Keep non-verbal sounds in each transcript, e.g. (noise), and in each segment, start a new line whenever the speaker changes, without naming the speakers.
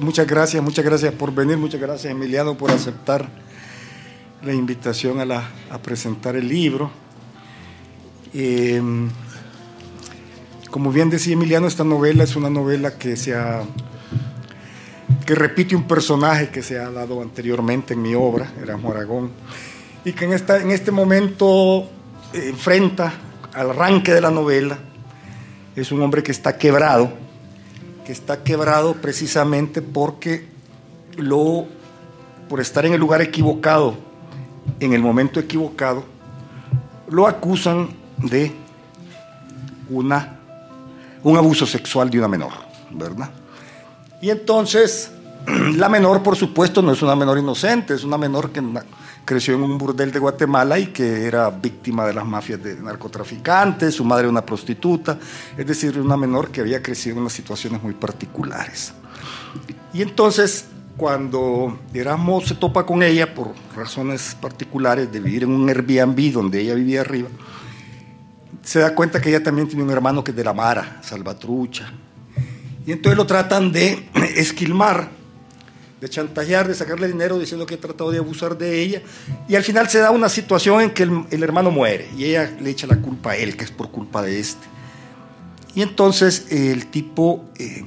Muchas gracias, muchas gracias por venir, muchas gracias Emiliano por aceptar la invitación a, la, a presentar el libro. Eh, como bien decía Emiliano, esta novela es una novela que se que repite un personaje que se ha dado anteriormente en mi obra, era Aragón, y que en, esta, en este momento eh, enfrenta al arranque de la novela. Es un hombre que está quebrado, que está quebrado precisamente porque lo, por estar en el lugar equivocado, en el momento equivocado, lo acusan de una un abuso sexual de una menor, ¿verdad? Y entonces, (clears throat) la menor, por supuesto, no es una menor inocente, es una menor que creció en un burdel de Guatemala y que era víctima de las mafias de narcotraficantes, su madre una prostituta, es decir, una menor que había crecido en unas situaciones muy particulares. Y entonces, cuando Erasmo se topa con ella por razones particulares de vivir en un Airbnb donde ella vivía arriba, se da cuenta que ella también tiene un hermano que es de la Mara, Salvatrucha. Y entonces lo tratan de (clears throat) esquilmar, de chantajear, de sacarle dinero diciendo que ha tratado de abusar de ella. Y al final se da una situación en que el, hermano muere y ella le echa la culpa a él, que es por culpa de este. Y entonces el tipo eh,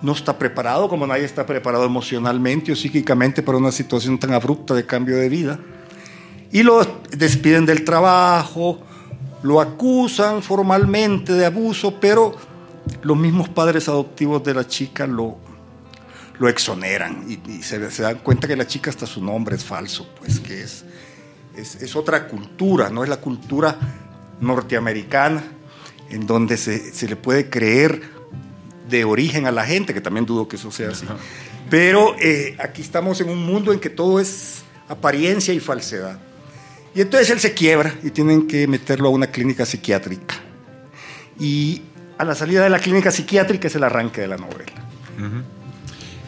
no está preparado, como nadie está preparado emocionalmente o psíquicamente para una situación tan abrupta de cambio de vida. Y lo despiden del trabajo, lo acusan formalmente de abuso, pero los mismos padres adoptivos de la chica lo, lo exoneran y, se, dan cuenta que la chica hasta su nombre es falso, pues que es, es, otra cultura, no es la cultura norteamericana en donde se, se, le puede creer de origen a la gente, que también dudo que eso sea así. Pero eh, aquí estamos en un mundo en que todo es apariencia y falsedad. Y entonces él se quiebra y tienen que meterlo a una clínica psiquiátrica. Y a la salida de la clínica psiquiátrica es el arranque de la novela.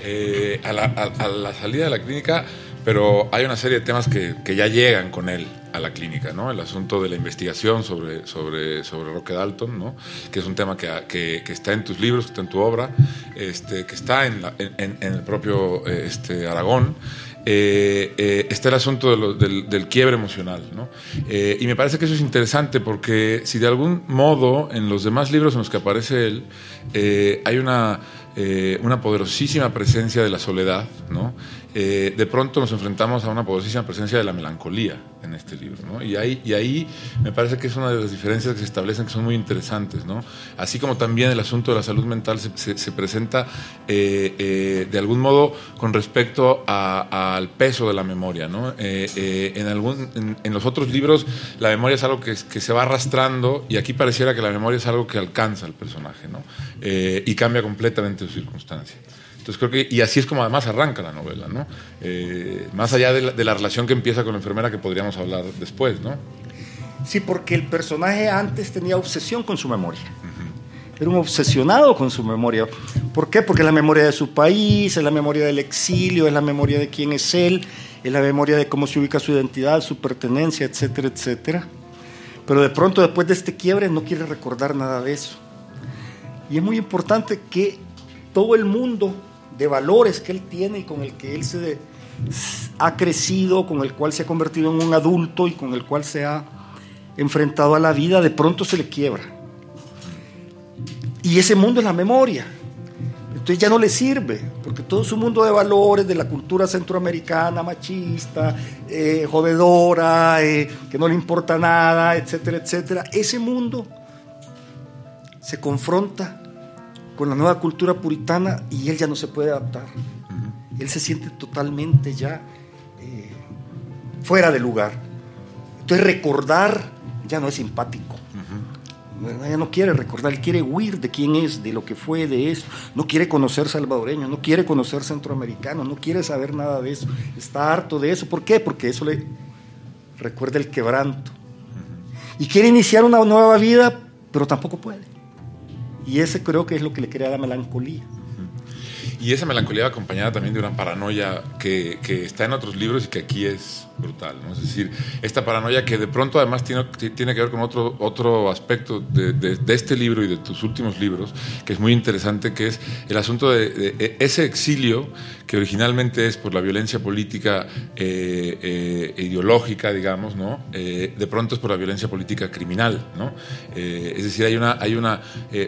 Eh, a, la, salida de la clínica, pero hay una serie de temas que, ya llegan con él a la clínica, ¿no? El asunto de la investigación sobre, sobre, sobre Roque Dalton, ¿no? Que es un tema que, está en tus libros, que está en tu obra, este, que está en, en, el propio este, Aragón. Eh, eh, está el asunto del, quiebre emocional. ¿no? Eh, y me parece que eso es interesante porque si de algún modo en los demás libros en los que aparece él hay una, una poderosísima presencia de la soledad, ¿no? Eh, de pronto nos enfrentamos a una poderosísima presencia de la melancolía en este libro. Y, ahí, me parece que es una de las diferencias que se establecen que son muy interesantes. Así como también el asunto de la salud mental se, se, presenta eh, eh, de algún modo con respecto al peso de la memoria. en, algún, en, los otros libros la memoria es algo que, se va arrastrando y aquí pareciera que la memoria es algo que alcanza al personaje y cambia completamente su circunstancia. Entonces creo que, y así es como además arranca la novela, ¿no? Eh, más allá de la, relación que empieza con la enfermera que podríamos hablar después, ¿no?
Sí, porque el personaje antes tenía obsesión con su memoria. Era un obsesionado con su memoria. ¿Por qué? Porque es la memoria de su país, es la memoria del exilio, es la memoria de quién es él, es la memoria de cómo se ubica su identidad, su pertenencia, etcétera, etcétera. Pero de pronto, después de este quiebre, no quiere recordar nada de eso. Y es muy importante que todo el mundo de valores que él tiene y con el que él se ha crecido, con el cual se ha convertido en un adulto y con el cual se ha enfrentado a la vida, de pronto se le quiebra. Y ese mundo es la memoria. Entonces ya no le sirve, porque todo su mundo de valores, de la cultura centroamericana, machista, eh, jodedora, eh, que no le importa nada, etcétera, etcétera, ese mundo se confronta con la nueva cultura puritana y él ya no se puede adaptar. Él se siente totalmente ya eh, fuera de lugar. Entonces recordar ya no es simpático. Ya no quiere recordar, él quiere huir de quién es, de lo que fue, de eso. No quiere conocer salvadoreño, no quiere conocer centroamericano, no quiere saber nada de eso. Está harto de eso. ¿Por qué? Porque eso le recuerda el quebranto. Y quiere iniciar una nueva vida, pero tampoco puede. Y ese creo que es lo que le crea la melancolía.
Y esa melancolía acompañada también de una paranoia que, que, está en otros libros y que aquí es brutal. ¿no? Es decir, esta paranoia que de pronto además tiene, tiene que ver con otro, otro aspecto de, de, este libro y de tus últimos libros, que es muy interesante, que es el asunto de, ese exilio que originalmente es por la violencia política eh, eh, ideológica, digamos, ¿no? Eh, de pronto es por la violencia política criminal. ¿no? es decir, hay, una, hay una,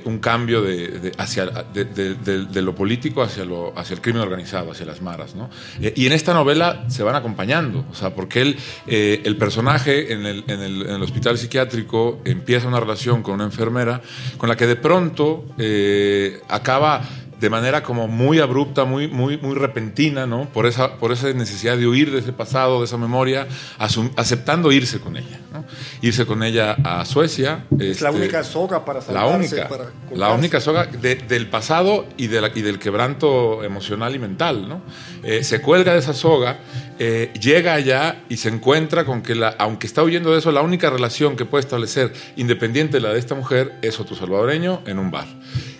un cambio de, hacia, de, lo político hacia, lo, hacia el crimen organizado, hacia las maras. ¿no? y en esta novela se van acompañando. O sea, porque él, eh, el personaje en el, hospital psiquiátrico empieza una relación con una enfermera con la que de pronto eh, acaba de manera como muy abrupta, muy, muy, muy repentina, ¿no? Por esa, por esa necesidad de huir de ese pasado, de esa memoria, aceptando irse con ella, ¿no? Irse con ella a Suecia.
Es la este, única soga para
salvarse, La única, la única soga del pasado y, de y, del quebranto emocional y mental, ¿no? Eh, se cuelga de esa soga, eh, llega allá y se encuentra con que, la, aunque está huyendo de eso, la única relación que puede establecer, independiente de la de esta mujer, es otro salvadoreño en un bar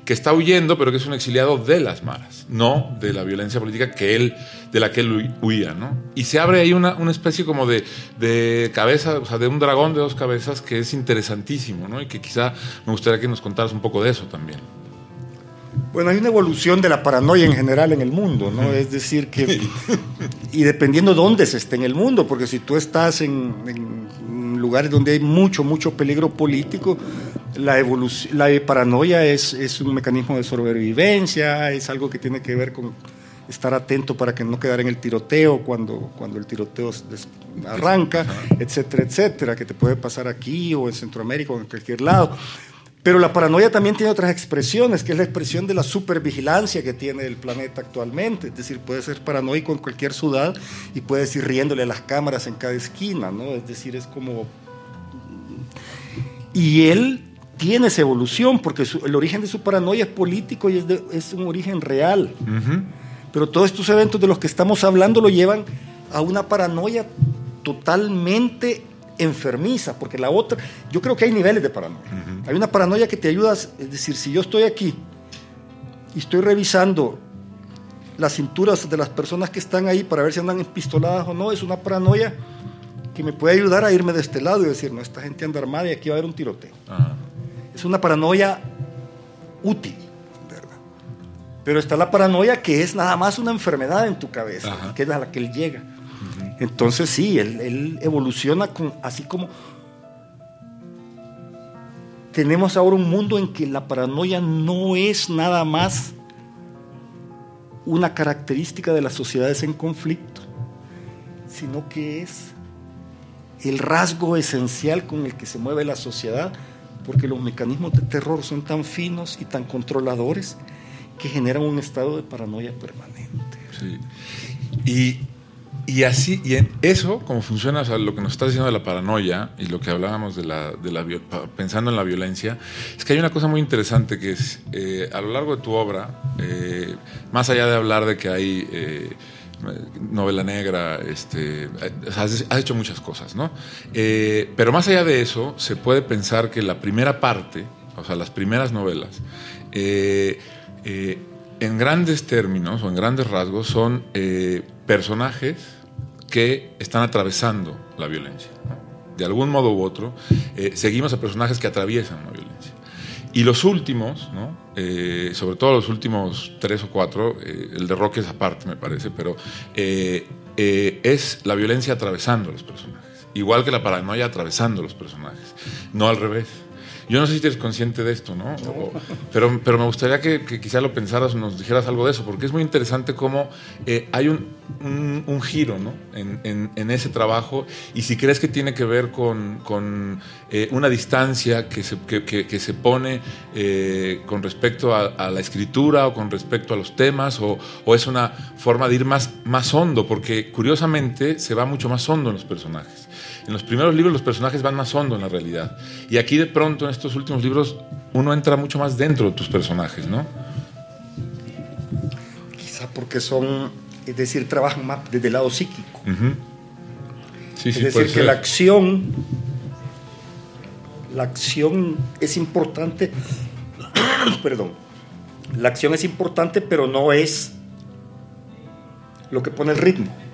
que está huyendo, pero que es un exiliado de las maras, no de la violencia política que él, de la que él huía. ¿no? Y se abre ahí una, una especie como de, de, cabeza, o sea, de un dragón de dos cabezas que es interesantísimo, ¿no? y que quizá me gustaría que nos contaras un poco de eso también.
Bueno, hay una evolución de la paranoia en general en el mundo, ¿no? Es decir, que. (laughs) Y dependiendo dónde se esté en el mundo, porque si tú estás en, en lugares donde hay mucho, mucho peligro político, la, la paranoia es, es, un mecanismo de sobrevivencia, es algo que tiene que ver con estar atento para que no quedar en el tiroteo cuando, cuando el tiroteo arranca, etcétera, etcétera, que te puede pasar aquí o en Centroamérica o en cualquier lado. Pero la paranoia también tiene otras expresiones, que es la expresión de la supervigilancia que tiene el planeta actualmente. Es decir, puede ser paranoico en cualquier ciudad y puedes ir riéndole a las cámaras en cada esquina, ¿no? Es decir, es como... Y él tiene esa evolución, porque el origen de su paranoia es político y es, es un origen real. Pero todos estos eventos de los que estamos hablando lo llevan a una paranoia totalmente enfermiza, porque la otra, yo creo que hay niveles de paranoia. Hay una paranoia que te ayuda, es decir, si yo estoy aquí y estoy revisando las cinturas de las personas que están ahí para ver si andan empistoladas o no, es una paranoia que me puede ayudar a irme de este lado y decir, no, esta gente anda armada y aquí va a haber un tiroteo es una paranoia útil, ¿verdad? Pero está la paranoia que es nada más una enfermedad en tu cabeza, que es a la que él llega. Entonces sí, él, evoluciona así como tenemos ahora un mundo en que la paranoia no es nada más una característica de las sociedades en conflicto, sino que es el rasgo esencial con el que se mueve la sociedad porque los mecanismos de terror son tan finos y tan controladores que generan un estado de paranoia permanente.
Sí. Y, y así, y en eso, como funciona, lo que nos está diciendo de la paranoia y lo que hablábamos de la, de la pensando en la violencia, es que hay una cosa muy interesante que es, eh, a lo largo de tu obra, eh, más allá de hablar de que hay... Eh, novela negra, este, has, hecho muchas cosas, ¿no? Eh, pero más allá de eso, se puede pensar que la primera parte, o sea, las primeras novelas, en grandes términos o en grandes rasgos, son personajes que están atravesando la violencia. De algún modo u otro, seguimos a personajes que atraviesan la violencia. Y los últimos. Eh, sobre todo los últimos tres o cuatro, eh, el de Roque es aparte, me parece, pero eh, es la violencia atravesando los personajes. Igual que la paranoia atravesando los personajes, no al revés. Yo no sé si eres consciente de esto, ¿no? pero, pero me gustaría que, quizá lo pensaras o nos dijeras algo de eso, porque es muy interesante cómo eh, hay un, giro ¿no? en, ese trabajo y si crees que tiene que ver con, eh, una distancia que se, que, que, se pone eh, con respecto a, a, la escritura o con respecto a los temas o, o, es una forma de ir más, más hondo, porque curiosamente se va mucho más hondo en los personajes. En los primeros libros los personajes van más hondo en la realidad. Y aquí de pronto en estos últimos libros uno entra mucho más dentro de tus personajes, ¿no?
Quizá porque son, es decir, trabajan más desde el lado psíquico. sí, es decir, que la acción, la acción es importante, (coughs) perdón, la acción es importante, pero no es lo que pone el ritmo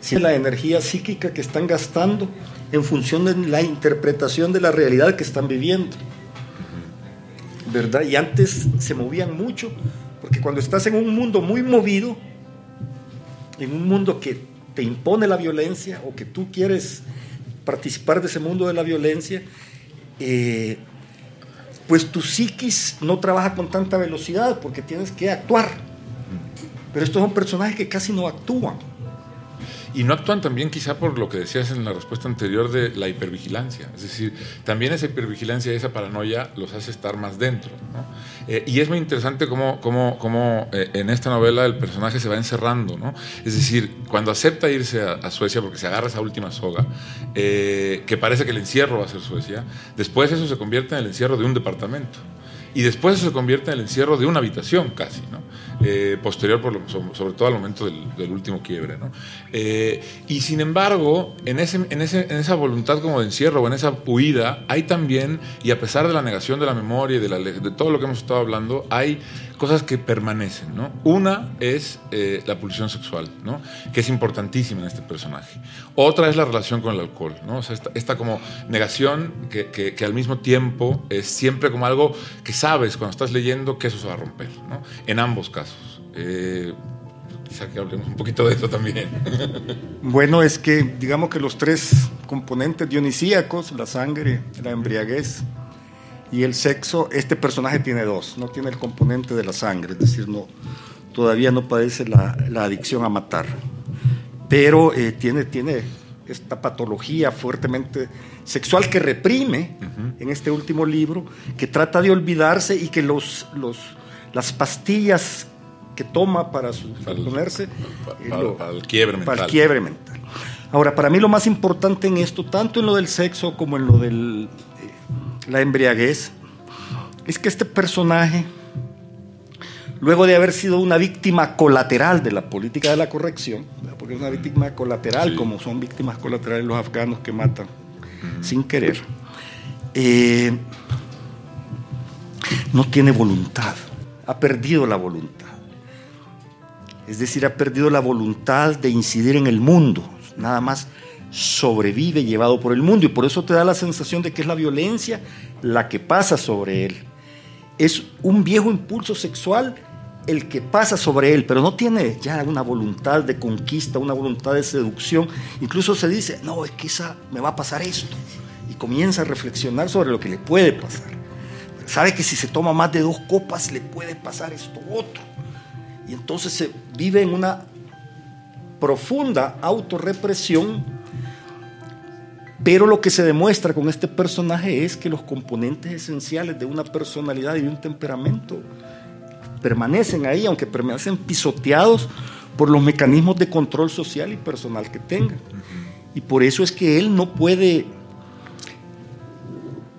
sino la energía psíquica que están gastando en función de la interpretación de la realidad que están viviendo. ¿Verdad? Y antes se movían mucho, porque cuando estás en un mundo muy movido, en un mundo que te impone la violencia o que tú quieres participar de ese mundo de la violencia, eh, pues tu psiquis no trabaja con tanta velocidad porque tienes que actuar. Pero estos son personajes que casi no actúan.
Y no actúan también quizá por lo que decías en la respuesta anterior de la hipervigilancia. Es decir, también esa hipervigilancia y esa paranoia los hace estar más dentro. Eh, y es muy interesante cómo, cómo, cómo eh, en esta novela el personaje se va encerrando. ¿no? Es decir, cuando acepta irse a, Suecia porque se agarra esa última soga, eh, que parece que el encierro va a ser Suecia, después eso se convierte en el encierro de un departamento. Y después eso se convierte en el encierro de una habitación casi, ¿no? Eh, posterior, sobre todo al momento del, último quiebre. ¿no? Eh, y sin embargo, en, ese, en, esa voluntad como de encierro en esa huida, hay también, y a pesar de la negación de la memoria y de, de todo lo que hemos estado hablando, hay cosas que permanecen. ¿no? Una es eh, la pulsión sexual, ¿no? que es importantísima en este personaje. Otra es la relación con el alcohol, ¿no? o sea, esta, como negación que, que, que, al mismo tiempo es siempre como algo que sabes cuando estás leyendo que eso se va a romper, ¿no? en ambos casos. Eh, quizá que hablemos un poquito de eso también. (laughs)
Bueno, es que digamos que los tres componentes dionisíacos, la sangre, la embriaguez y el sexo, este personaje tiene dos, no tiene el componente de la sangre, es decir, no, todavía no padece la, adicción a matar, pero eh, tiene, tiene esta patología fuertemente sexual que reprime en este último libro, que trata de olvidarse y que los, los, las pastillas que toma para, su, ponerse
para, el quiebre mental.
Para el quiebre mental. Ahora, para mí lo más importante en esto, tanto en lo del sexo como en lo de eh, la embriaguez, es que este personaje, luego de haber sido una víctima colateral de la política de la corrección, porque es una víctima colateral, como son víctimas colaterales los afganos que matan sin querer, eh, no tiene voluntad, ha perdido la voluntad. Es decir, ha perdido la voluntad de incidir en el mundo, nada más sobrevive llevado por el mundo y por eso te da la sensación de que es la violencia la que pasa sobre él. Es un viejo impulso sexual el que pasa sobre él, pero no tiene ya una voluntad de conquista, una voluntad de seducción. Incluso se dice, no, es que esa, me va a pasar esto. Y comienza a reflexionar sobre lo que le puede pasar. Sabe que si se toma más de dos copas le puede pasar esto otro. Y entonces se vive en una profunda autorrepresión, pero lo que se demuestra con este personaje es que los componentes esenciales de una personalidad y de un temperamento permanecen ahí, aunque permanecen pisoteados por los mecanismos de control social y personal que tenga. Y por eso es que él no puede,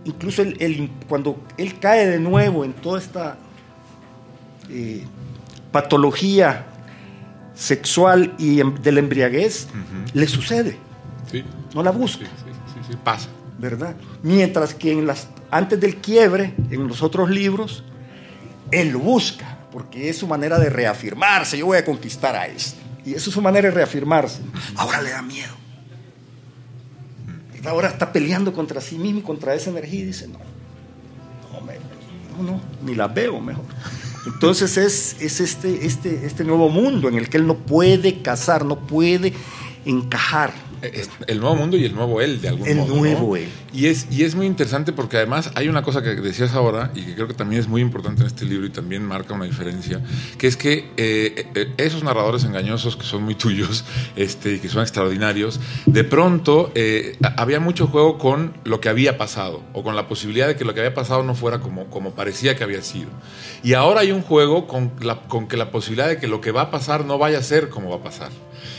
incluso cuando él cae de nuevo en toda esta eh, patología sexual y em, de la embriaguez, le sucede. No la busca.
Sí, pasa.
¿Verdad? Mientras que en las, antes del quiebre, en los otros libros, él lo busca, porque es su manera de reafirmarse. Yo voy a conquistar a este. Y eso es su manera de reafirmarse. Ahora le da miedo. Ahora está peleando contra sí mismo y contra esa energía y dice, no, no, no, ni la veo mejor. Entonces es, es este, este, este nuevo mundo en el que él no puede casar, no puede encajar.
El nuevo mundo y el nuevo él, de algún
modo.
El
nuevo él.
Y es, y es muy interesante porque además hay una cosa que decías ahora y que creo que también es muy importante en este libro y también marca una diferencia, que es que eh, eh, esos narradores engañosos que son muy tuyos este, y que son extraordinarios, de pronto eh, había mucho juego con lo que había pasado o con la posibilidad de que lo que había pasado no fuera como, como parecía que había sido. Y ahora hay un juego con, la, con que la posibilidad de que lo que va a pasar no vaya a ser como va a pasar.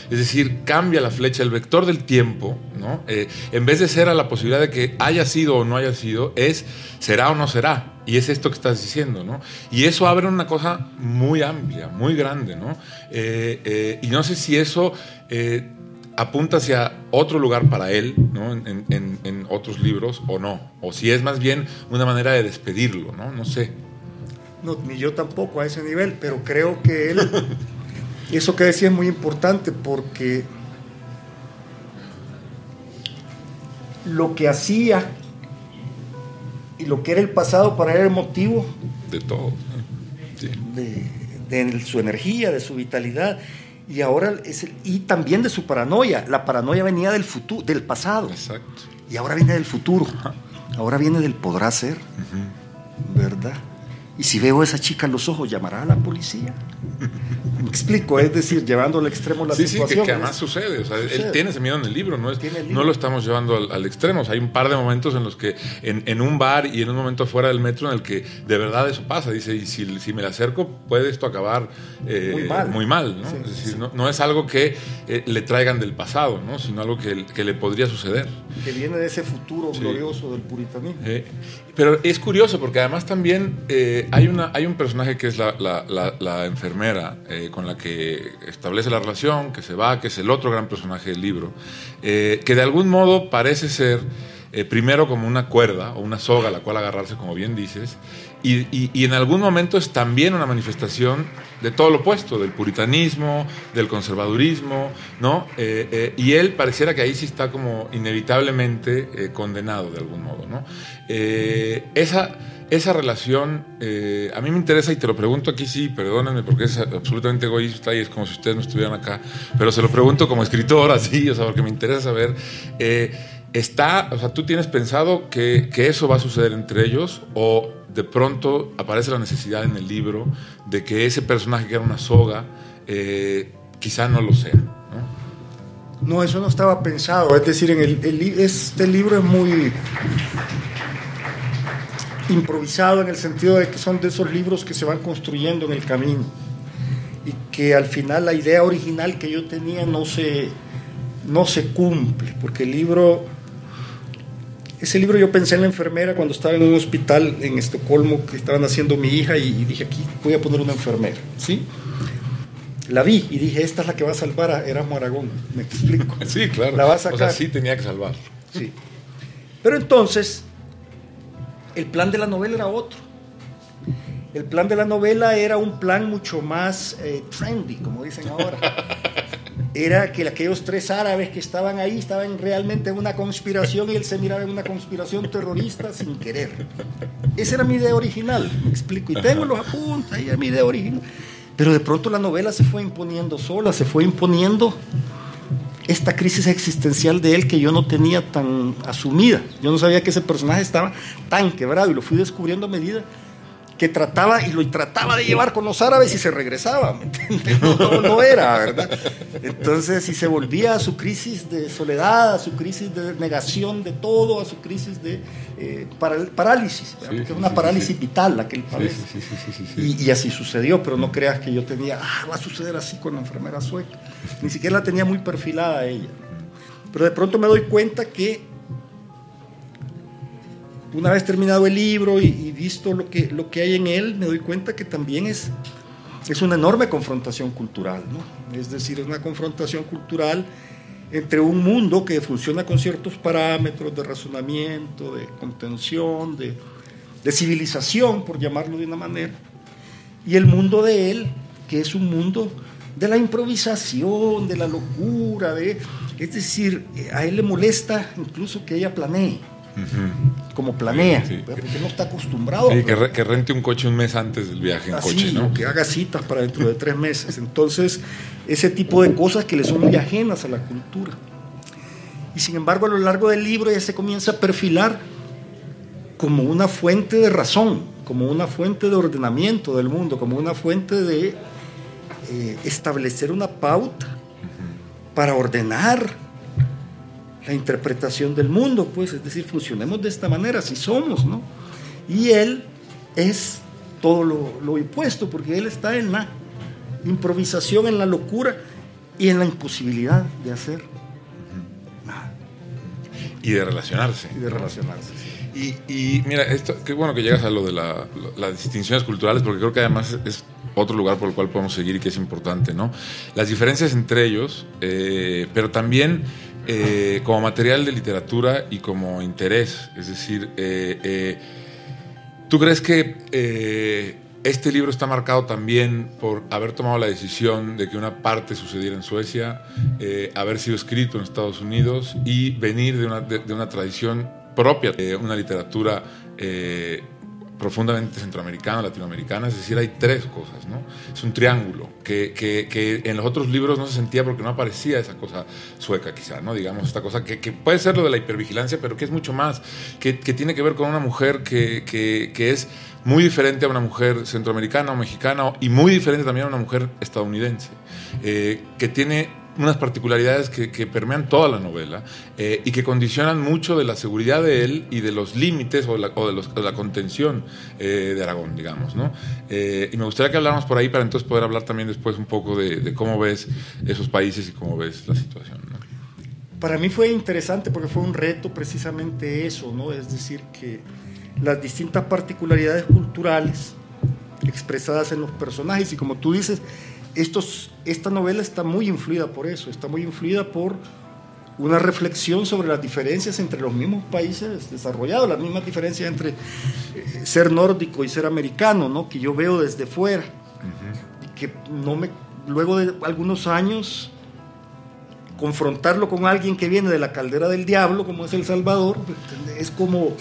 Es decir, cambia la flecha, el vector del tiempo, ¿no? Eh, en vez de ser a la posibilidad de que haya sido o no haya sido, es será o no será. Y es esto que estás diciendo, ¿no? Y eso abre una cosa muy amplia, muy grande, ¿no? Eh, eh, y no sé si eso apunta hacia otro lugar para él, ¿no? En, en, otros libros o no. O si es más bien una manera de despedirlo, ¿no? No sé.
No, ni yo tampoco a ese nivel, pero creo que él (laughs) Eso que decía es muy importante porque lo que hacía y lo que era el pasado para él era el motivo
de todo.
De, su energía, de su vitalidad. Y ahora es el, y también de su paranoia. La paranoia venía del futuro, del pasado.
Exacto.
Y ahora viene del futuro. Ahora viene del podrá ser. ¿Verdad? Y si veo a esa chica en los ojos, ¿llamará a la policía? Me explico, es decir, llevando al extremo la situación.
Sí, que, que además sucede. O sea, él tiene ese miedo en el libro, no, es, no lo estamos llevando al, extremo. hay un par de momentos en los que, en, un bar y en un momento fuera del metro, en el que de verdad eso pasa. Dice, y si, si me le acerco, puede esto acabar eh, muy mal. ¿no? es decir, no, es algo que eh, le traigan del pasado, ¿no? sino algo que, que, le podría suceder.
Que viene de ese futuro glorioso del puritanismo.
Eh, pero es curioso porque además también hay, una, hay un personaje que es la, la, la enfermera con la que establece la relación, que se va, que es el otro gran personaje del libro, eh, que de algún modo parece ser eh, primero como una cuerda o una soga a la cual agarrarse, como bien dices, y, en algún momento es también una manifestación de todo lo opuesto, del puritanismo, del conservadurismo, ¿no? Eh, y él pareciera que ahí sí está como inevitablemente condenado de algún modo, ¿no? esa esa relación, eh, a mí me interesa y te lo pregunto aquí, sí, perdónenme porque es absolutamente egoísta y es como si ustedes no estuvieran acá, pero se lo pregunto como escritor, así, o sea, porque me interesa saber, eh, ¿está, o sea, tú tienes pensado que, eso va a suceder entre ellos o de pronto aparece la necesidad en el libro de que ese personaje que era una soga, eh, quizá no lo sea?
¿no? eso no estaba pensado. Es decir, en el, este libro es muy improvisado en el sentido de que son de esos libros que se van construyendo en el camino y que al final la idea original que yo tenía no se, no se cumple, porque el libro, ese libro yo pensé en la enfermera cuando estaba en un hospital en Estocolmo que estaban haciendo mi hija y, dije aquí voy a poner una enfermera, ¿sí? La vi y dije, esta es la que va a salvar a Erasmo Aragón, me explico. (laughs)
Sí, claro. La va a sacar. O sea, sí tenía que salvar.
Sí. Pero entonces, el plan de la novela era otro. El plan de la novela era un plan mucho más eh, trendy, como dicen ahora. (laughs) Era que aquellos tres árabes que estaban ahí estaban realmente en una conspiración y él se miraba en una conspiración terrorista sin querer. Esa era mi idea original, me explico. Y tengo los apuntes, ahí es mi idea original. Pero de pronto la novela se fue imponiendo sola, se fue imponiendo esta crisis existencial de él que yo no tenía tan asumida. Yo no sabía que ese personaje estaba tan quebrado y lo fui descubriendo a medida trataba y lo trataba de llevar con los árabes y se regresaba, No, no, era, ¿verdad? Entonces, si se volvía a su crisis de soledad, a su crisis de negación de todo, a su crisis de eh, parálisis, porque es una parálisis vital la que él padece. Y, y, así sucedió, pero no creas que yo tenía, ah, va a suceder así con la enfermera sueca. Ni siquiera la tenía muy perfilada ella. Pero de pronto me doy cuenta que una vez terminado el libro y, visto lo que, lo que hay en él, me doy cuenta que también es, es una enorme confrontación cultural, ¿no? Es decir, es una confrontación cultural entre un mundo que funciona con ciertos parámetros de razonamiento, de contención, de, de civilización, por llamarlo de una manera, y el mundo de él, que es un mundo de la improvisación, de la locura, de, es decir, a él le molesta incluso que ella planee como planea, porque no está acostumbrado.
que, rente un coche un mes antes del viaje en coche, ¿no?
Que haga citas para dentro de tres meses. Entonces, ese tipo de cosas que le son muy ajenas a la cultura. Y sin embargo, a lo largo del libro ya se comienza a perfilar como una fuente de razón, como una fuente de ordenamiento del mundo, como una fuente de eh, establecer una pauta para ordenar la interpretación del mundo, pues, es decir, funcionemos de esta manera, si somos, ¿no? Y él es todo lo, lo opuesto, porque él está en la improvisación, en la locura y en la imposibilidad de hacer nada.
Y de relacionarse.
Y de relacionarse.
Y, y, mira, esto, qué bueno que llegas a lo de la, las distinciones culturales, porque creo que además es otro lugar por el cual podemos seguir y que es importante, ¿no? Las diferencias entre ellos, eh, pero también eh, como material de literatura y como interés. Es decir, eh, eh, ¿tú crees que este libro está marcado también por haber tomado la decisión de que una parte sucediera en Suecia, haber sido escrito en Estados Unidos y venir de una, de, una tradición propia, de una literatura profundamente centroamericana, latinoamericana, es decir, hay tres cosas, ¿no? Es un triángulo que, que, en los otros libros no se sentía porque no aparecía esa cosa sueca, quizá, ¿no? Digamos, esta cosa que, puede ser lo de la hipervigilancia, pero que es mucho más, que, tiene que ver con una mujer que, es muy diferente a una mujer centroamericana o mexicana y muy diferente también a una mujer estadounidense, eh, que tiene unas particularidades que, permean toda la novela eh, y que condicionan mucho de la seguridad de él y de los límites o, de la, contención eh, de Aragón, digamos. ¿no? Eh, y me gustaría que habláramos por ahí para entonces poder hablar también después un poco de, cómo ves esos países y cómo ves la situación.
Para mí fue interesante porque fue un reto precisamente eso, ¿no? es decir, que las distintas particularidades culturales expresadas en los personajes y como tú dices, estos, esta novela está muy influida por eso, está muy influida por una reflexión sobre las diferencias entre los mismos países desarrollados, las mismas diferencias entre eh, ser nórdico y ser americano, ¿no? que yo veo desde fuera. Y que no me, luego de algunos años, confrontarlo con alguien que viene de la caldera del diablo, como es El Salvador, es como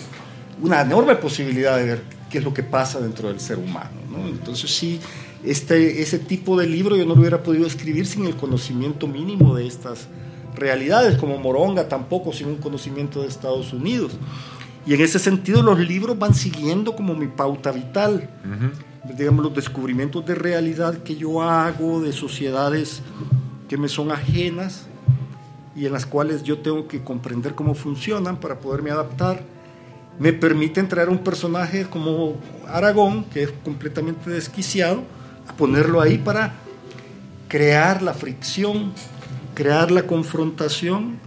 una enorme posibilidad de ver qué es lo que pasa dentro del ser humano. ¿no? Entonces sí, este, ese tipo de libro yo no lo hubiera podido escribir sin el conocimiento mínimo de estas realidades, como Moronga tampoco sin un conocimiento de Estados Unidos. Y en ese sentido los libros van siguiendo como mi pauta vital. Digamos, los descubrimientos de realidad que yo hago, de sociedades que me son ajenas y en las cuales yo tengo que comprender cómo funcionan para poderme adaptar, me permiten traer un personaje como Aragón, que es completamente desquiciado, a ponerlo ahí para crear la fricción, crear la confrontación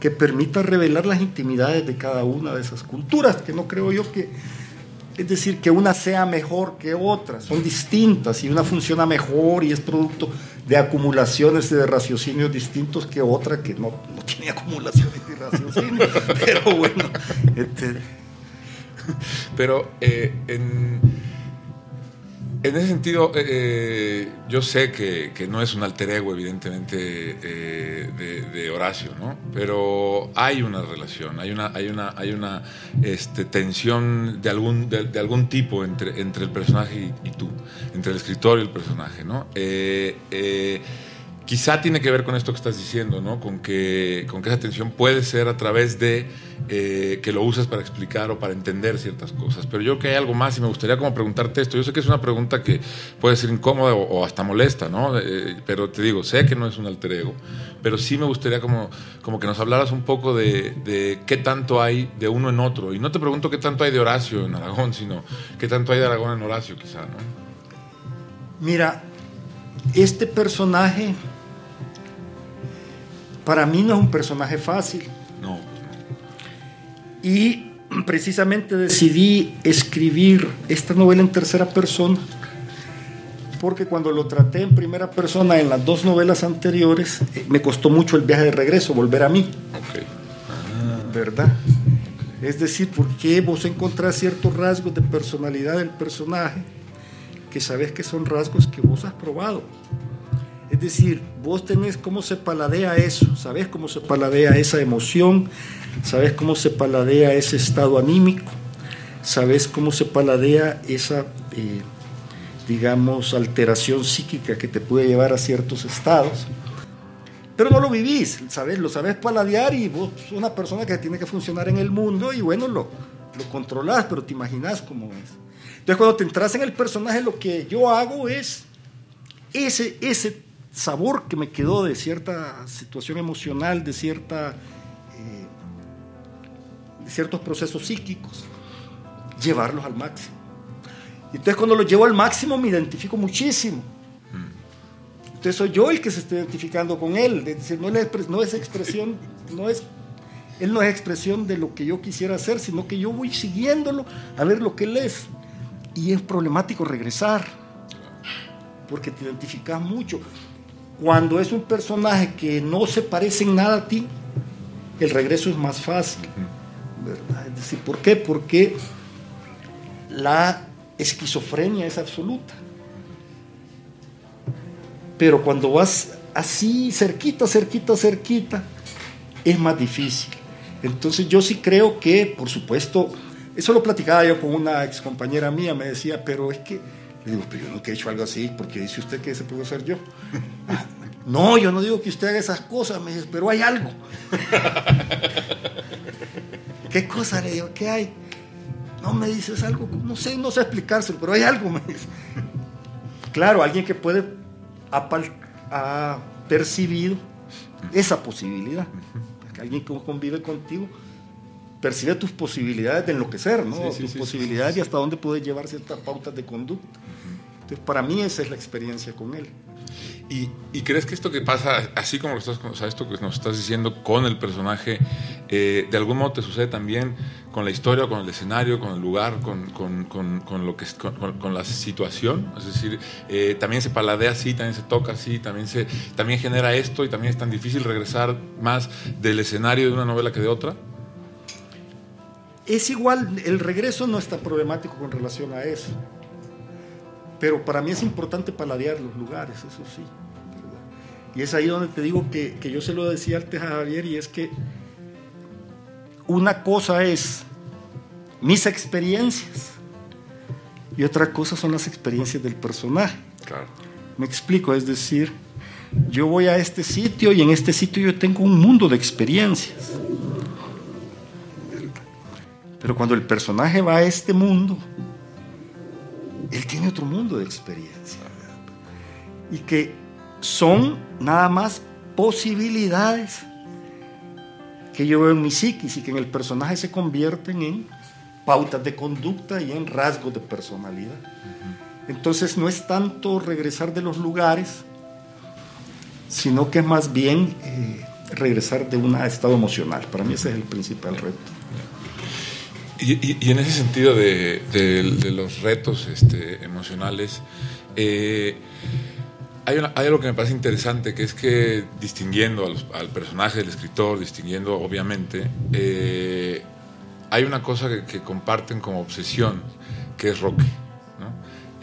que permita revelar las intimidades de cada una de esas culturas, que no creo yo que, es decir, que una sea mejor que otra, son distintas y una funciona mejor y es producto de acumulaciones de raciocinios distintos que otra que no, no tiene acumulaciones y raciocinios, (laughs) pero bueno. Este...
Pero eh, en en ese sentido, eh, eh, yo sé que, no es un alter ego, evidentemente, eh, de, Horacio, ¿no? Pero hay una relación, hay una, hay una, hay una este, tensión de algún, de, algún tipo entre, entre el personaje y, tú, entre el escritor y el personaje, ¿no? Quizá tiene que ver con esto que estás diciendo, ¿no? Con que, con que esa tensión puede ser a través de eh, que lo usas para explicar o para entender ciertas cosas. Pero yo creo que hay algo más y me gustaría como preguntarte esto. Yo sé que es una pregunta que puede ser incómoda o, hasta molesta, ¿no? Eh, pero te digo, sé que no es un alter ego, pero sí me gustaría como, como que nos hablaras un poco de, de qué tanto hay de uno en otro. Y no te pregunto qué tanto hay de Horacio en Aragón, sino qué tanto hay de Aragón en Horacio, quizá, ¿no?
Mira, este personaje para mí no es un personaje fácil.
No.
Y precisamente decidí escribir esta novela en tercera persona porque cuando lo traté en primera persona en las dos novelas anteriores eh, me costó mucho el viaje de regreso, volver a mí.
Okay.
¿Verdad? Es decir, porque vos encontrás ciertos rasgos de personalidad del personaje que sabes que son rasgos que vos has probado. Decir, vos tenés cómo se paladea eso, sabés cómo se paladea esa emoción, sabés cómo se paladea ese estado anímico, sabés cómo se paladea esa, eh, digamos, alteración psíquica que te puede llevar a ciertos estados. Pero no lo vivís, ¿sabes? lo sabés paladear y vos sos una persona que tiene que funcionar en el mundo y bueno, lo, lo controlás, pero te imaginas cómo es. Entonces cuando te entras en el personaje, lo que yo hago es ese, ese sabor que me quedó de cierta situación emocional, de, cierta, eh, de ciertos procesos psíquicos, llevarlos al máximo. Y entonces cuando los llevo al máximo me identifico muchísimo. Entonces soy yo el que se está identificando con él. Es decir, no es, no es expresión, (laughs) no es, él no es expresión de lo que yo quisiera hacer, sino que yo voy siguiéndolo a ver lo que él es. Y es problemático regresar, porque te identificas mucho. Cuando es un personaje que no se parece en nada a ti, el regreso es más fácil. Es decir, ¿por qué? Porque la esquizofrenia es absoluta. Pero cuando vas así, cerquita, cerquita, cerquita, es más difícil. Entonces yo sí creo que, por supuesto, eso lo platicaba yo con una ex compañera mía, me decía, pero es que, le digo, pero yo nunca he hecho algo así, porque dice usted que ese puedo ser yo. no, yo no digo que usted haga esas cosas, me dice, pero hay algo. (laughs) ¿Qué cosa le digo? ¿Qué hay? No, me dices algo, no sé, no sé explicárselo, pero hay algo, (laughs) me dice. Claro, alguien que puede ha percibido esa posibilidad. Alguien que convive contigo percibe tus posibilidades de enloquecer, ¿no? tus posibilidades y hasta dónde puedes llevar ciertas pautas de conducta. Entonces, para mí esa es la experiencia con él.
¿Y, crees que esto que pasa, así como lo estás, o sea, esto que nos estás diciendo con el personaje, eh, de algún modo te sucede también con la historia, con el escenario, con el lugar, con, con, con, lo que, con, la situación? Es decir, eh, también se paladea así, también se toca así, también, se, también genera esto y también es tan difícil regresar más del escenario de una novela que de otra.
Es igual, el regreso no está problemático con relación a eso. Pero para mí es importante paladear los lugares, eso sí. Y es ahí donde te digo que, yo se lo decía al a Javier y es que una cosa es mis experiencias y otra cosa son las experiencias del personaje. Me explico, es decir, yo voy a este sitio y en este sitio yo tengo un mundo de experiencias. Pero cuando el personaje va a este mundo, él tiene otro mundo de experiencia. Y que son nada más posibilidades que yo veo en mi psiquis y que en el personaje se convierten en pautas de conducta y en rasgos de personalidad. Entonces no es tanto regresar de los lugares, sino que es más bien eh, regresar de un estado emocional. Para mí ese es el principal reto.
Y, en ese sentido de, los retos este, emocionales, eh, hay, algo que me parece interesante, que es que distinguiendo al personaje del escritor, distinguiendo obviamente, eh, hay una cosa que, comparten como obsesión, que es Roque.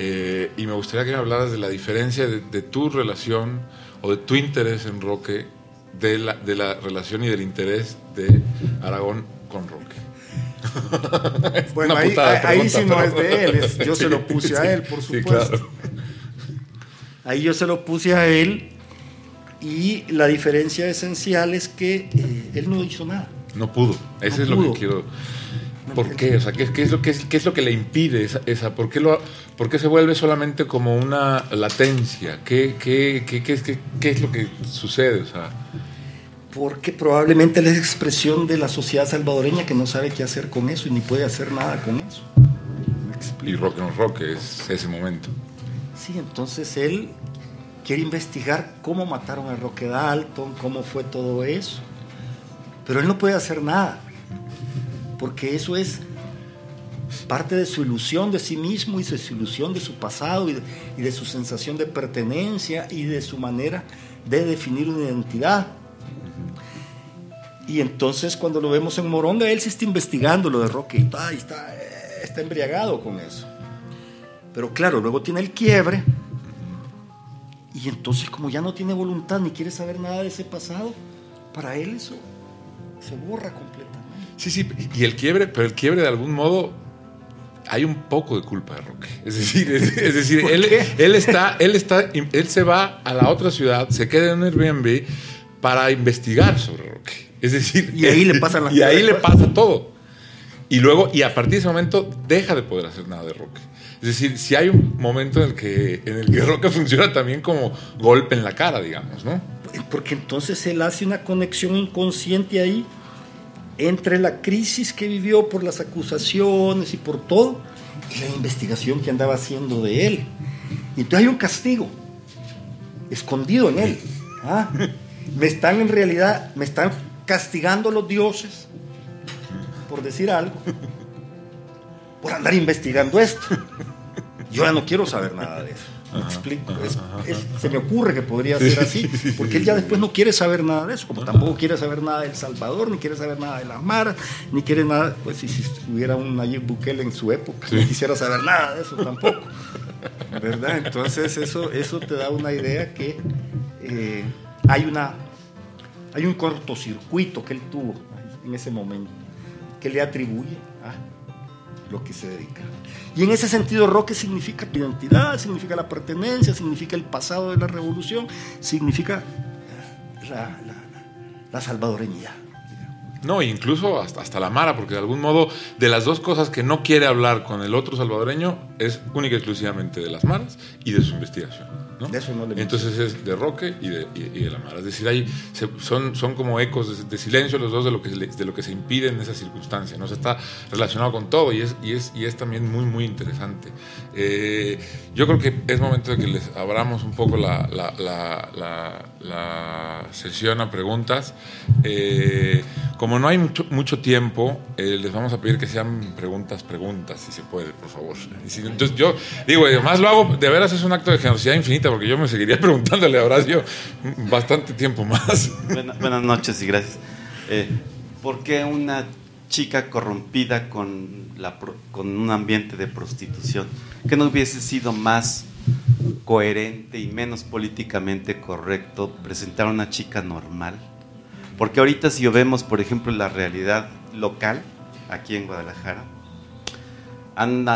Eh, y me gustaría que me hablaras de la diferencia de, tu relación o de tu interés en Roque, de la relación y del interés de Aragón con Roque. (laughs)
bueno, ahí, ahí, sí no es de él, yo se lo puse a él, por supuesto. (laughs) Ahí yo se lo puse a él y la diferencia esencial es que eh, él no hizo nada.
No pudo, eso es lo que quiero. ¿Por qué? O sea, ¿qué, es, lo que, qué es lo que le impide esa? ¿por, qué lo, ¿Por qué se vuelve solamente como una latencia? ¿Qué, qué, qué, qué, qué es lo que sucede? O sea,
porque probablemente es expresión de la sociedad salvadoreña que no sabe qué hacer con eso y ni puede hacer nada con eso.
Y rock and rock es ese momento.
Sí, entonces él quiere investigar cómo mataron a Roque Dalton, cómo fue todo eso. Pero él no puede hacer nada, porque eso es parte de su ilusión de sí mismo y su ilusión de su pasado y de, y de su sensación de pertenencia y de su manera de definir una identidad. Y entonces cuando lo vemos en Moronga, él se está investigando lo de Roque y está, está, está embriagado con eso. Pero claro, luego tiene el quiebre y entonces como ya no tiene voluntad ni quiere saber nada de ese pasado, para él eso se borra completamente.
Sí, sí, y el quiebre, pero el quiebre de algún modo hay un poco de culpa de Roque. Es decir, es, decir él, él, está, él, está, él se va a la otra ciudad, se queda en Airbnb para investigar sobre Roque. Es decir,
y ahí le (laughs) pasa
Y ahí le pasa todo. Y luego, y a partir de ese momento, deja de poder hacer nada de Roque. Es decir, si hay un momento en el que, en el que Roque (laughs) funciona también como golpe en la cara, digamos, ¿no?
Porque entonces él hace una conexión inconsciente ahí entre la crisis que vivió por las acusaciones y por todo y la investigación que andaba haciendo de él. Y entonces hay un castigo escondido en él. (laughs) ¿ah? Me están en realidad, me están castigando a los dioses, por decir algo, por andar investigando esto. Yo ya no quiero saber nada de eso. ¿Me explico? se me ocurre que podría ser así, porque él ya después no quiere saber nada de eso, como tampoco quiere saber nada del Salvador, ni quiere saber nada de las maras, ni quiere nada, pues si, si hubiera un Nayib Bukele en su época, no quisiera saber nada de eso tampoco. ¿Verdad? Entonces eso, eso te da una idea que eh, hay, una, hay un cortocircuito que él tuvo en ese momento, que le atribuye a lo que se dedica. Y en ese sentido, Roque significa identidad, significa la pertenencia, significa el pasado de la revolución, significa la, la, salvadoreñidad.
No, incluso hasta, hasta, la Mara, porque de algún modo de las dos cosas que no quiere hablar con el otro salvadoreño es única y exclusivamente de las Maras y de su investigación. Entonces es de Roque y de, y, la Mara. Es decir, ahí son, son como ecos de, silencio los dos de lo, que, de lo que se impide en esa circunstancia. ¿no? Se está relacionado con todo y es, y es, y es también muy, muy interesante. Eh, yo creo que es momento de que les abramos un poco la, la, la, la sesión a preguntas. Eh, como no hay mucho, mucho tiempo, eh, les vamos a pedir que sean preguntas, preguntas, si se puede, por favor. entonces yo digo, además lo hago, de veras es un acto de generosidad infinita porque yo me seguiría (laughs) preguntándole a Horacio bastante tiempo más.
Buenas, noches y gracias. Eh, ¿Por qué una chica corrompida con, la, con un ambiente de prostitución, que no hubiese sido más coherente y menos políticamente correcto presentar a una chica normal? Porque ahorita si vemos, por ejemplo, la realidad local, aquí en Guadalajara,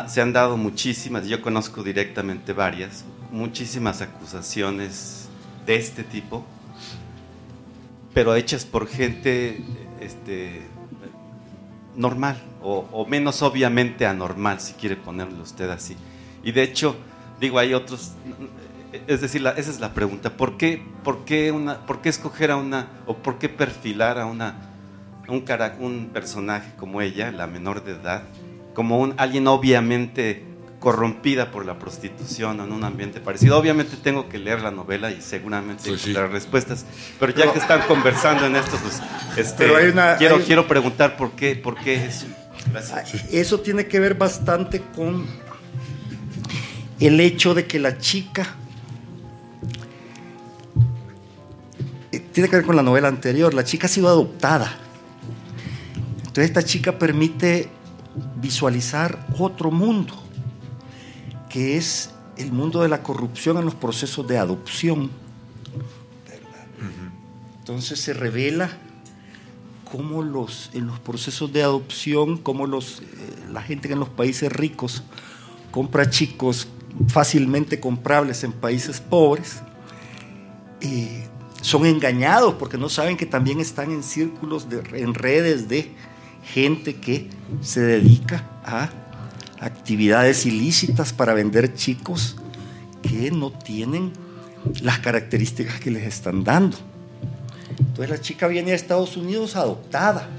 se han dado muchísimas, yo conozco directamente varias, muchísimas acusaciones de este tipo, pero hechas por gente este, normal o, menos obviamente anormal, si quiere ponerlo usted así. Y de hecho, digo, hay otros, es decir, esa es la pregunta, ¿por qué, por qué, una, por qué escoger a una, o por qué perfilar a una, un, un personaje como ella, la menor de edad, como un, alguien obviamente corrompida por la prostitución en un ambiente parecido. Obviamente tengo que leer la novela y seguramente pues las respuestas, pero ya que están conversando en esto, pues este, quiero, quiero preguntar por qué, por qué eso.
Eso tiene que ver bastante con el hecho de que la chica eh, tiene que ver con la novela anterior, la chica ha sido adoptada. Entonces esta chica permite visualizar otro mundo que es el mundo de la corrupción en los procesos de adopción. Entonces se revela cómo los, en los procesos de adopción, cómo los, eh, la gente en los países ricos compra chicos fácilmente comprables en países pobres, eh, son engañados porque no saben que también están en círculos, de, en redes de gente que se dedica a actividades ilícitas para vender chicos que no tienen las características que les están dando. Entonces la chica viene a Estados Unidos adoptada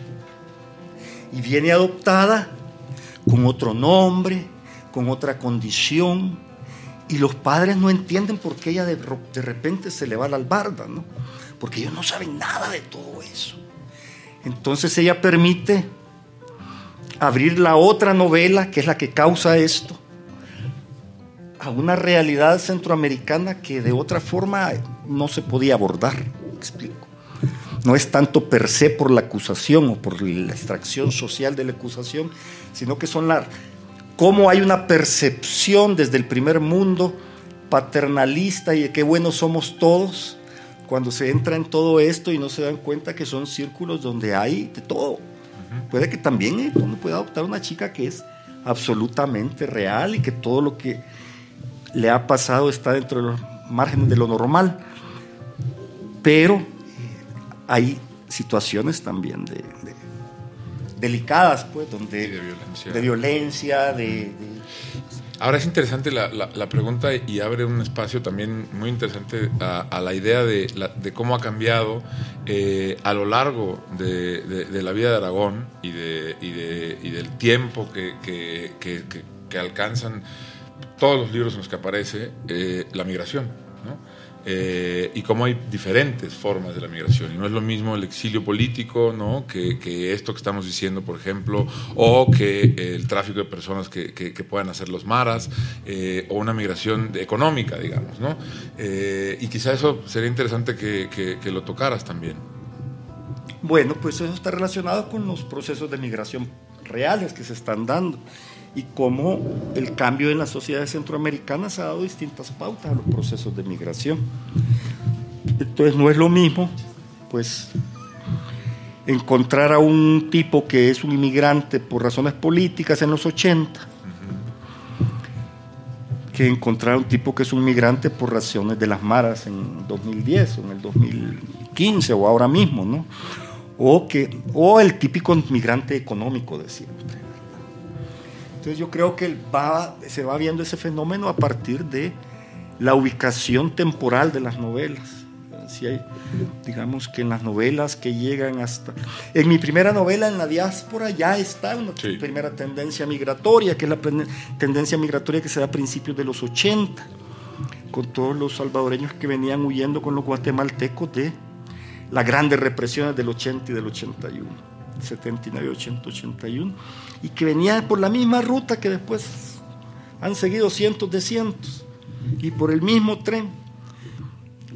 y viene adoptada con otro nombre, con otra condición, y los padres no entienden por qué ella de, de repente se le va la albarda, ¿no? porque ellos no saben nada de todo eso. Entonces ella permite abrir la otra novela, que es la que causa esto, a una realidad centroamericana que de otra forma no se podía abordar. explico. No es tanto per se por la acusación o por la extracción social de la acusación, sino que son la cómo hay una percepción desde el primer mundo paternalista y de qué buenos somos todos cuando se entra en todo esto y no se dan cuenta que son círculos donde hay de todo Puede que también eh, uno pueda adoptar una chica que es absolutamente real y que todo lo que le ha pasado está dentro de los márgenes de lo normal. Pero eh, hay situaciones también de, delicadas, pues, donde de violencia, de,
Ahora es interesante la, la, pregunta y abre un espacio también muy interesante a, la idea de, de, cómo ha cambiado eh, a lo largo de, la vida de Aragón y, de, y, del tiempo que, que, que, alcanzan todos los libros en los que aparece eh, la migración. Eh, y cómo hay diferentes formas de la migración. Y no es lo mismo el exilio político ¿no? que, esto que estamos diciendo, por ejemplo, o que el tráfico de personas que, puedan hacer los maras, eh, o una migración económica, digamos. ¿no? Eh, y quizá eso sería interesante que, lo tocaras también.
Bueno, pues eso está relacionado con los procesos de migración reales que se están dando y cómo el cambio en las sociedades centroamericanas ha dado distintas pautas a los procesos de migración. Entonces no es lo mismo, pues, encontrar a un tipo que es un inmigrante por razones políticas en los 80, que encontrar a un tipo que es un inmigrante por razones de las maras en 2010 o en el 2015 o ahora mismo, ¿no? O, que, o el típico inmigrante económico, decía usted. Entonces yo creo que va, se va viendo ese fenómeno a partir de la ubicación temporal de las novelas. Si hay, digamos que en las novelas que llegan hasta... En mi primera novela, en la diáspora, ya está una primera tendencia migratoria, que es la tendencia migratoria que se da a principios de los 80, con todos los salvadoreños que venían huyendo con los guatemaltecos de las grandes represiones del 80 y del 81. 79, 80, 81, y que venían por la misma ruta que después han seguido cientos de cientos, y por el mismo tren.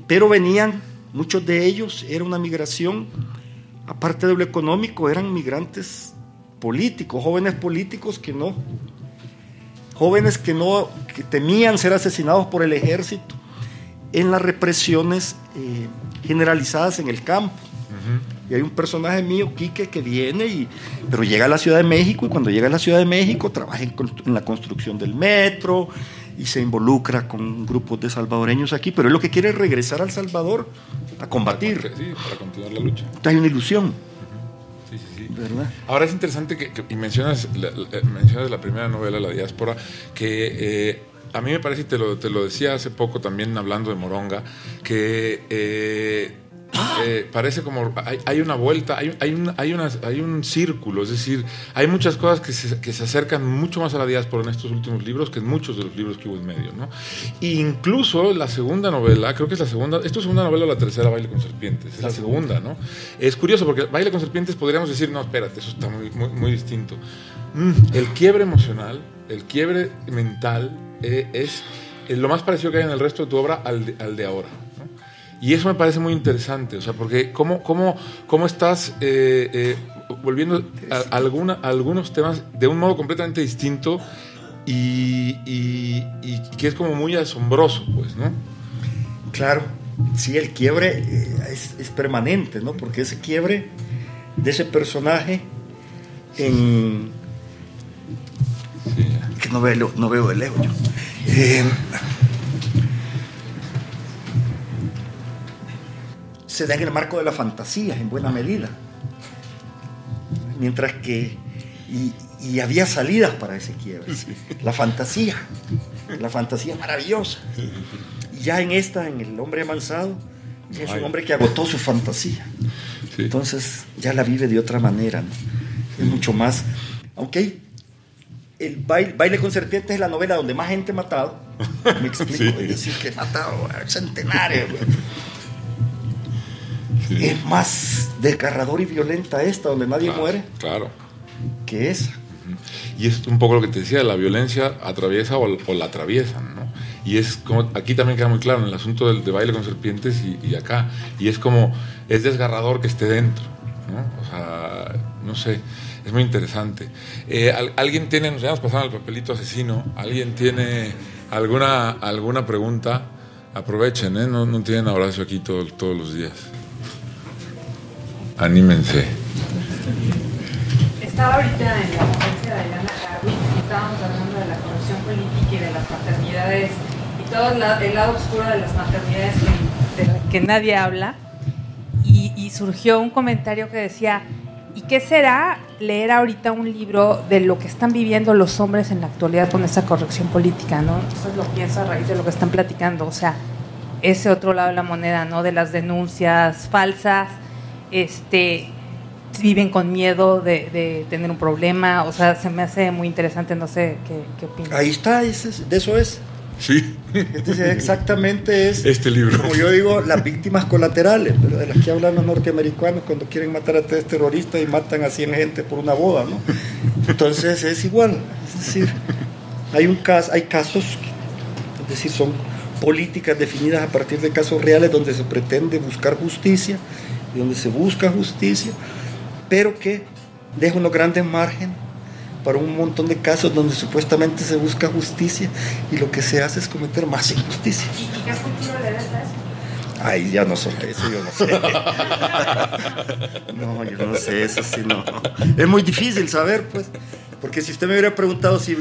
Pero venían, muchos de ellos, era una migración, aparte de lo económico, eran migrantes políticos, jóvenes políticos que no, jóvenes que no, que temían ser asesinados por el ejército en las represiones eh, generalizadas en el campo. Y hay un personaje mío, Quique, que viene, y, pero llega a la Ciudad de México y cuando llega a la Ciudad de México trabaja en, la construcción del metro y se involucra con grupos de salvadoreños aquí, pero él lo que quiere es regresar al Salvador a combatir.
Sí, para continuar la lucha.
Hay una ilusión.
Sí, sí, sí. ¿verdad? Ahora es interesante que, y mencionas la, mencionas la primera novela, La Diáspora, que... Eh, a mí me parece, y te lo, te lo decía hace poco también hablando de Moronga, que eh, eh, parece como hay, una vuelta, hay, hay, un, hay, hay, un círculo, es decir, hay muchas cosas que se, que se, acercan mucho más a la diáspora en estos últimos libros que en muchos de los libros que hubo en medio. ¿no? E incluso la segunda novela, creo que es la segunda, ¿esto es segunda novela o la tercera, Baile con Serpientes? Es la segunda, ¿no? Es curioso porque Baile con Serpientes podríamos decir, no, espérate, eso está muy, muy, distinto. Mm, el quiebre emocional, el quiebre mental eh, es lo más parecido que hay en el resto de tu obra al al de ahora. Y eso me parece muy interesante, o sea, porque cómo, cómo, cómo estás eh, eh, volviendo a, alguna, algunos temas de un modo completamente distinto y, que es como muy asombroso, pues, ¿no?
Claro, sí, el quiebre eh, es, permanente, ¿no? Porque ese quiebre de ese personaje en... Que no veo, no veo de lejos yo se da en el marco de la fantasía, en buena medida. Mientras que, y, había salidas para ese quiebre. La fantasía, la fantasía maravillosa. Y ya en esta, en El hombre amansado, es un hombre que agotó su fantasía. Entonces ya la vive de otra manera. Es mucho más. Aunque el baile, baile, con serpientes es la novela donde más gente ha matado. Me explico. Es decir, que ha matado a centenares es más desgarrador y violenta esta, donde nadie muere.
Claro.
Que esa.
Y es un poco lo que te decía, la violencia atraviesa o, la atraviesan, ¿no? Y es como, aquí también queda muy claro en el asunto del de baile con serpientes y, acá. Y es como, es desgarrador que esté dentro, ¿no? O sea, no sé, es muy interesante. Eh, ¿Alguien tiene, nos vamos pasando al papelito asesino, ¿alguien tiene alguna, alguna pregunta? Aprovechen, ¿eh? No, no tienen abrazo aquí todos los días. Anímense.
Estaba ahorita en la conferencia de Elena Harwitz y estábamos hablando de la corrupción política y de las maternidades y todo el lado, oscuro de las maternidades que, que nadie habla. Y, surgió un comentario que decía, ¿y qué será leer ahorita un libro de lo que están viviendo los hombres en la actualidad con esa corrección política? ¿no? Eso lo pienso a raíz de lo que están platicando. O sea, ese otro lado de la moneda, ¿no? De las denuncias falsas este, viven con miedo de, tener un problema. O sea, se me hace muy interesante, no sé qué, qué opinas.
Ahí está, de eso es.
Sí.
Entonces, exactamente es,
Este libro.
como yo digo, las víctimas colaterales, ¿verdad? de las que hablan los norteamericanos cuando quieren matar a tres terroristas y matan a 100 gente por una boda. ¿no? Entonces es igual, es decir, hay, un caso, hay casos, es decir, son políticas definidas a partir de casos reales donde se pretende buscar justicia y donde se busca justicia, pero que deja unos grandes márgenes para un montón de casos donde supuestamente se busca justicia y lo que se hace es cometer más injusticia.
¿Y qué futuro le das a eso?
Ay, ya no sé, eso yo no sé. (laughs) No, yo no sé, eso sí no. Es muy difícil saber, pues. Porque si usted me hubiera preguntado si,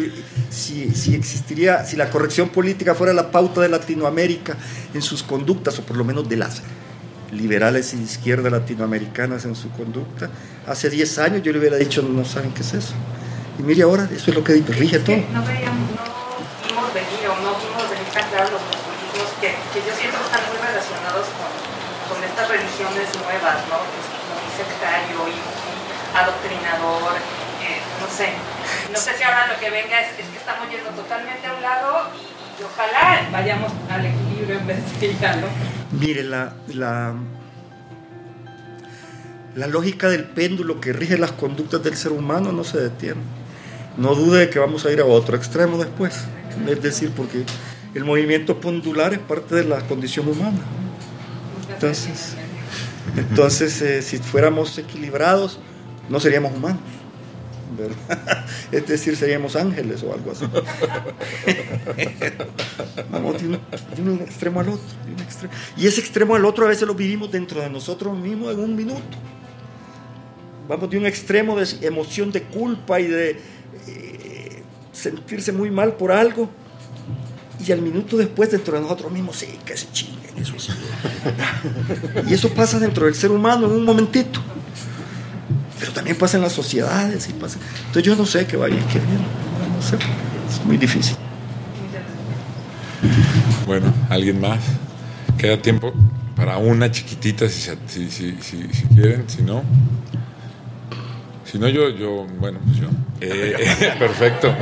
si, si existiría, si la corrección política fuera la pauta de Latinoamérica en sus conductas, o por lo menos de las liberales y de izquierda latinoamericanas en su conducta, hace 10 años yo le hubiera dicho, no saben qué es eso. Y mire ahora, eso es lo que rige todo.
No veíamos, no vimos venir o no vimos venir tan claro los populismos que, que yo siento están muy relacionados con, con estas religiones nuevas, ¿no? Como sectario y adoctrinador, eh, no sé. No sé si ahora lo que venga es, es que estamos yendo totalmente a un lado y, y ojalá vayamos al equilibrio en vez de ir al otro.
Mire, la, la, lógica del péndulo que rige las conductas del ser humano no se detiene. No dude de que vamos a ir a otro extremo después. Es decir, porque el movimiento pendular es parte de la condición humana. Entonces, entonces eh, si fuéramos equilibrados, no seríamos humanos. ¿verdad? Es decir, seríamos ángeles o algo así. (laughs) Vamos de un, de un extremo al otro. de un extremo. Y ese extremo al otro a veces lo vivimos dentro de nosotros mismos en un minuto. Vamos de un extremo de emoción de culpa y de eh, sentirse muy mal por algo. Y al minuto después dentro de nosotros mismos, sí, que se chinguen, eso sí. (laughs) Y eso pasa dentro del ser humano en un momentito. Pero también pasa en las sociedades. Y pasa. Entonces yo no sé qué vaya y qué viene. No sé, es muy difícil.
Bueno, ¿alguien más? Queda tiempo para una chiquitita si, si, si, si, quieren, si no. Si no, yo, yo bueno, pues yo. Eh, (laughs) perfecto.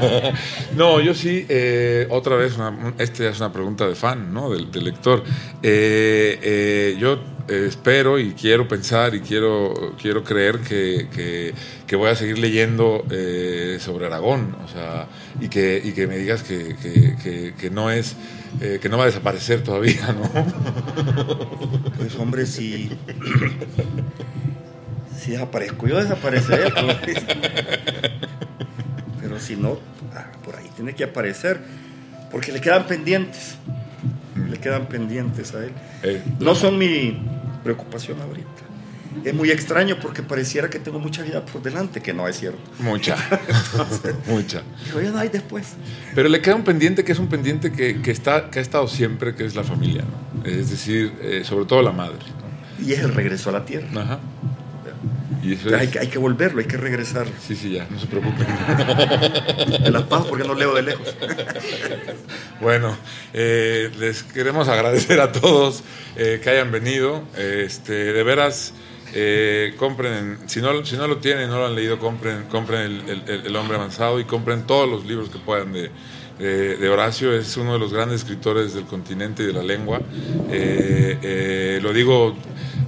(laughs) no, yo sí, eh, otra vez, una, esta es una pregunta de fan, ¿no? Del, del lector. Eh, yo eh, espero y quiero pensar y quiero, quiero creer que, que, que voy a seguir leyendo eh, sobre Aragón, o sea, y que, y que me digas que, que, no es, eh, que no va a desaparecer todavía, ¿no? (laughs)
Pues hombre, si, si desaparezco, yo desapareceré. (laughs) dicen. Pero si no, ah, por ahí tiene que aparecer. Porque le quedan pendientes. Le quedan pendientes a él.
Eh,
No son mi preocupación ahorita. Es muy extraño porque pareciera que tengo mucha vida por delante, que no es cierto.
mucha, (laughs) (laughs) mucha.
Digo, ya no hay después.
Pero le queda un pendiente que es un pendiente que, que está, que ha estado siempre, que es la familia, ¿no? Es decir, eh, sobre todo la madre,
Y es el regreso a la tierra.
Ajá. Y eso
hay, que, hay que volverlo, hay que regresarlo.
Sí, sí, ya, no se preocupen.
Me las paso porque no leo de lejos.
Bueno, eh, les queremos agradecer a todos eh, que hayan venido. Este, de veras, eh, compren, si no, si no lo tienen, no lo han leído, compren, compren el, el- el Hombre Avanzado y compren todos los libros que puedan de, de- de Horacio. Es uno de los grandes escritores del continente y de la lengua. Eh, eh, lo digo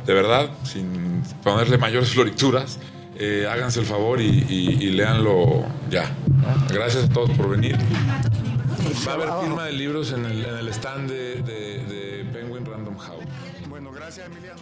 de verdad, sin ponerle mayores florituras. Eh, háganse el favor y, y- y léanlo ya. Gracias a todos por venir. Va a haber firma de libros en el, en el stand de, de- de Penguin Random House.
Bueno, gracias Emiliano.